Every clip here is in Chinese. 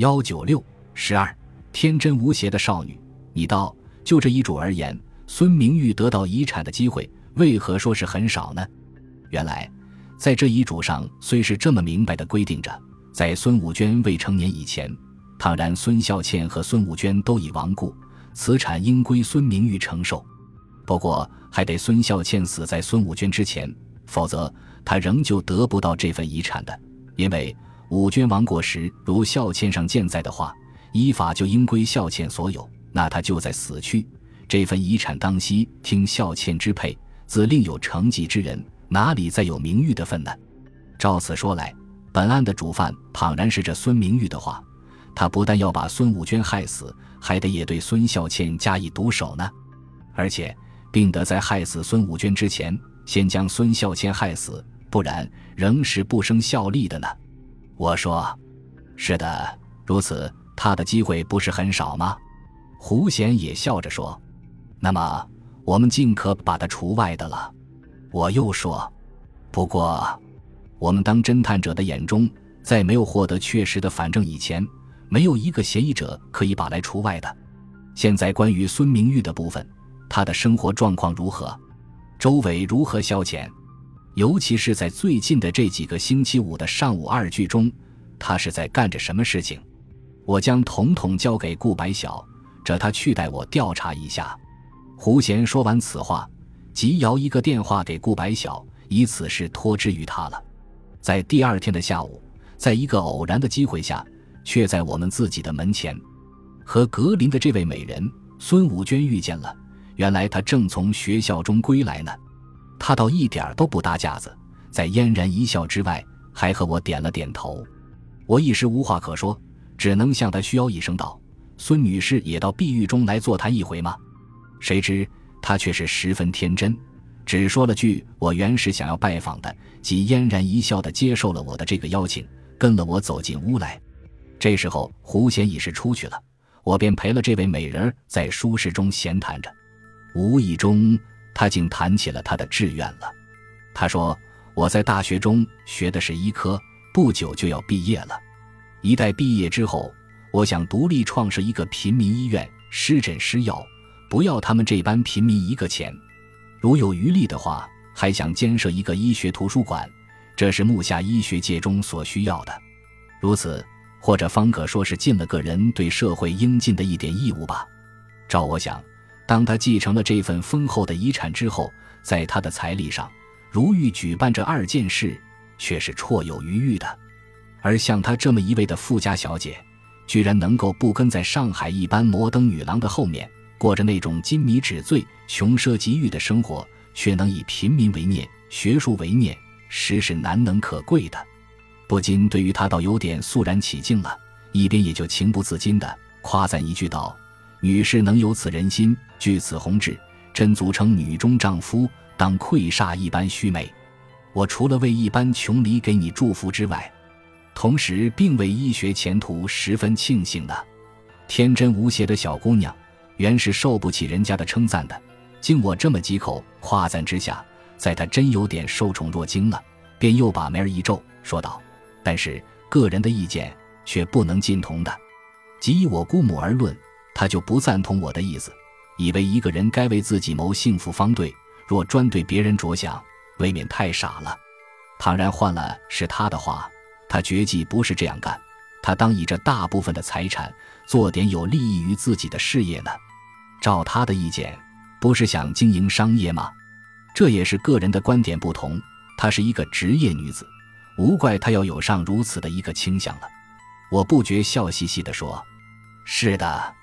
幺九六十二，天真无邪的少女，你道就这遗嘱而言，孙明玉得到遗产的机会，为何说是很少呢？原来，在这遗嘱上虽是这么明白的规定着，在孙武娟未成年以前，倘然孙孝倩和孙武娟都已亡故，此产应归孙明玉承受。不过，还得孙孝倩死在孙武娟之前，否则她仍旧得不到这份遗产的，因为。武娟亡国时，如孝倩上健在的话，依法就应归孝倩所有。那他就在死去，这份遗产当夕听孝倩支配，自另有承继之人，哪里再有名誉的份呢？照此说来，本案的主犯倘然是这孙明玉的话，他不但要把孙武娟害死，还得也对孙孝倩加以毒手呢。而且，并得在害死孙武娟之前，先将孙孝谦害死，不然仍是不生效力的呢。我说：“是的，如此，他的机会不是很少吗？”胡贤也笑着说：“那么，我们尽可把他除外的了。”我又说：“不过，我们当侦探者的眼中，在没有获得确实的反证以前，没有一个嫌疑者可以把来除外的。现在关于孙明玉的部分，他的生活状况如何？周围如何消遣？”尤其是在最近的这几个星期五的上午二句中，他是在干着什么事情？我将统统交给顾白晓，这他去代我调查一下。胡贤说完此话，即摇一个电话给顾白晓，以此事托之于他了。在第二天的下午，在一个偶然的机会下，却在我们自己的门前，和格林的这位美人孙武娟遇见了。原来她正从学校中归来呢。他倒一点都不搭架子，在嫣然一笑之外，还和我点了点头。我一时无话可说，只能向他需要一声道：“孙女士也到碧玉中来座谈一回吗？”谁知他却是十分天真，只说了句：“我原是想要拜访的。”即嫣然一笑的接受了我的这个邀请，跟了我走进屋来。这时候胡贤已是出去了，我便陪了这位美人儿在书室中闲谈着，无意中。他竟谈起了他的志愿了。他说：“我在大学中学的是医科，不久就要毕业了。一旦毕业之后，我想独立创设一个平民医院，施诊施药，不要他们这般平民一个钱。如有余力的话，还想兼设一个医学图书馆，这是目下医学界中所需要的。如此，或者方可说是尽了个人对社会应尽的一点义务吧。照我想。”当他继承了这份丰厚的遗产之后，在他的财力上，如欲举办这二件事，却是绰有余裕的。而像她这么一位的富家小姐，居然能够不跟在上海一般摩登女郎的后面，过着那种金迷纸醉、穷奢极欲的生活，却能以平民为念、学术为念，实是难能可贵的。不禁对于她倒有点肃然起敬了，一边也就情不自禁的夸赞一句道。女士能有此人心，具此宏志，真足称女中丈夫，当愧煞一般须美。我除了为一般穷离给你祝福之外，同时并为医学前途十分庆幸呢。天真无邪的小姑娘，原是受不起人家的称赞的。经我这么几口夸赞之下，在她真有点受宠若惊了，便又把眉儿一皱，说道：“但是个人的意见却不能尽同的，即以我姑母而论。”他就不赞同我的意思，以为一个人该为自己谋幸福方对，若专对别人着想，未免太傻了。倘然换了是他的话，他绝技不是这样干，他当以这大部分的财产做点有利益于自己的事业呢。照他的意见，不是想经营商业吗？这也是个人的观点不同。她是一个职业女子，无怪她要有上如此的一个倾向了。我不觉笑嘻嘻地说：“是的。”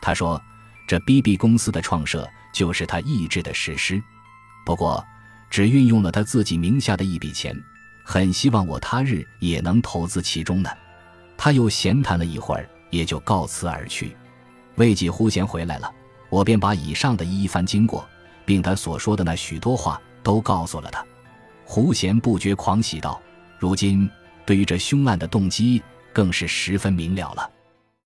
他说：“这 B B 公司的创设就是他意志的实施，不过只运用了他自己名下的一笔钱，很希望我他日也能投资其中呢。”他又闲谈了一会儿，也就告辞而去。未几胡贤回来了，我便把以上的一番经过，并他所说的那许多话都告诉了他。胡贤不觉狂喜道：“如今对于这凶案的动机，更是十分明了了。”